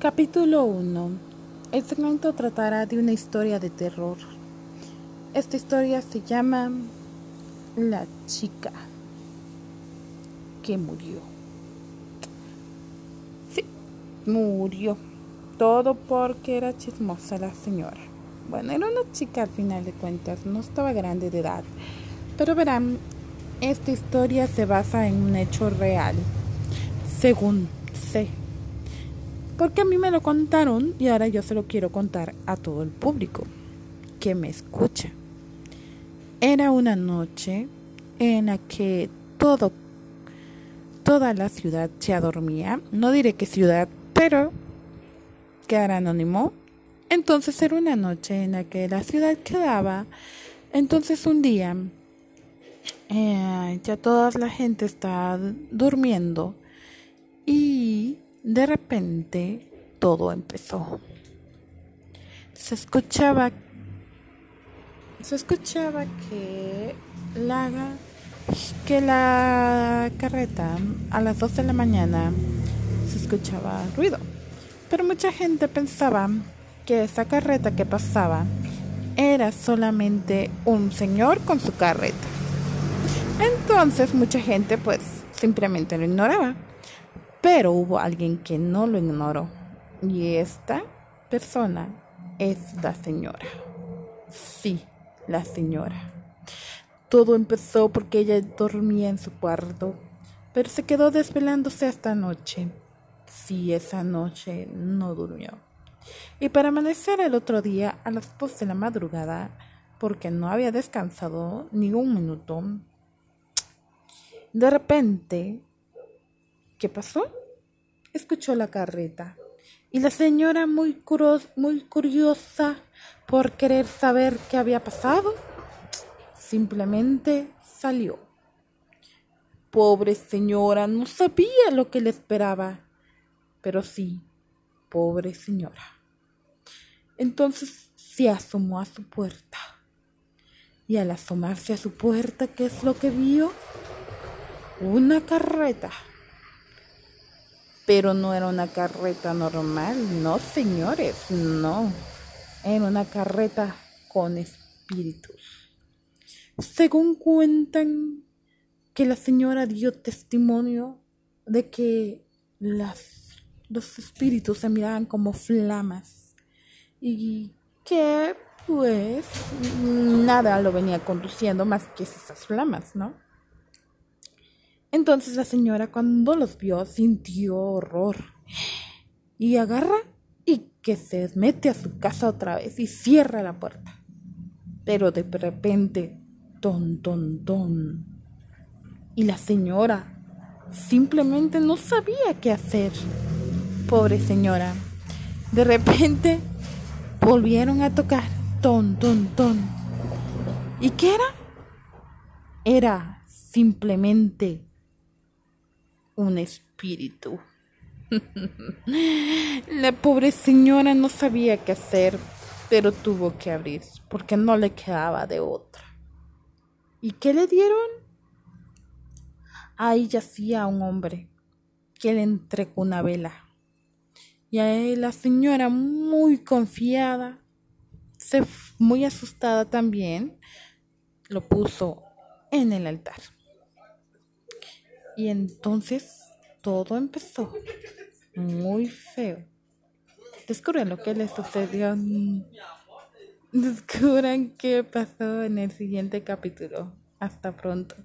Capítulo 1. El segmento tratará de una historia de terror. Esta historia se llama La chica que murió. Sí, murió. Todo porque era chismosa la señora. Bueno, era una chica al final de cuentas, no estaba grande de edad. Pero verán, esta historia se basa en un hecho real, según sé porque a mí me lo contaron y ahora yo se lo quiero contar a todo el público que me escucha. Era una noche en la que todo, toda la ciudad se adormía. No diré qué ciudad, pero quedara anónimo. Entonces era una noche en la que la ciudad quedaba. Entonces un día eh, ya toda la gente está durmiendo de repente todo empezó. Se escuchaba se escuchaba que la que la carreta a las 2 de la mañana se escuchaba ruido. Pero mucha gente pensaba que esa carreta que pasaba era solamente un señor con su carreta. Entonces mucha gente pues simplemente lo ignoraba. Pero hubo alguien que no lo ignoró. Y esta persona es la señora. Sí, la señora. Todo empezó porque ella dormía en su cuarto, pero se quedó desvelándose hasta noche. Sí, esa noche no durmió. Y para amanecer el otro día a las dos de la madrugada, porque no había descansado ni un minuto, de repente ¿Qué pasó? Escuchó la carreta. Y la señora, muy, muy curiosa por querer saber qué había pasado, simplemente salió. Pobre señora, no sabía lo que le esperaba. Pero sí, pobre señora. Entonces se asomó a su puerta. Y al asomarse a su puerta, ¿qué es lo que vio? Una carreta pero no era una carreta normal, no señores, no. Era una carreta con espíritus. Según cuentan que la señora dio testimonio de que las, los espíritus se miraban como flamas y que pues nada lo venía conduciendo más que esas flamas, ¿no? Entonces la señora cuando los vio sintió horror y agarra y que se mete a su casa otra vez y cierra la puerta. Pero de repente, ton, ton, ton. Y la señora simplemente no sabía qué hacer. Pobre señora. De repente volvieron a tocar ton, ton, ton. ¿Y qué era? Era simplemente un espíritu. La pobre señora no sabía qué hacer, pero tuvo que abrir porque no le quedaba de otra. ¿Y qué le dieron? Ahí yacía un hombre que le entregó una vela. Y ahí la señora, muy confiada, muy asustada también, lo puso en el altar. Y entonces todo empezó muy feo. Descubran lo que les sucedió. Descubran qué pasó en el siguiente capítulo. Hasta pronto.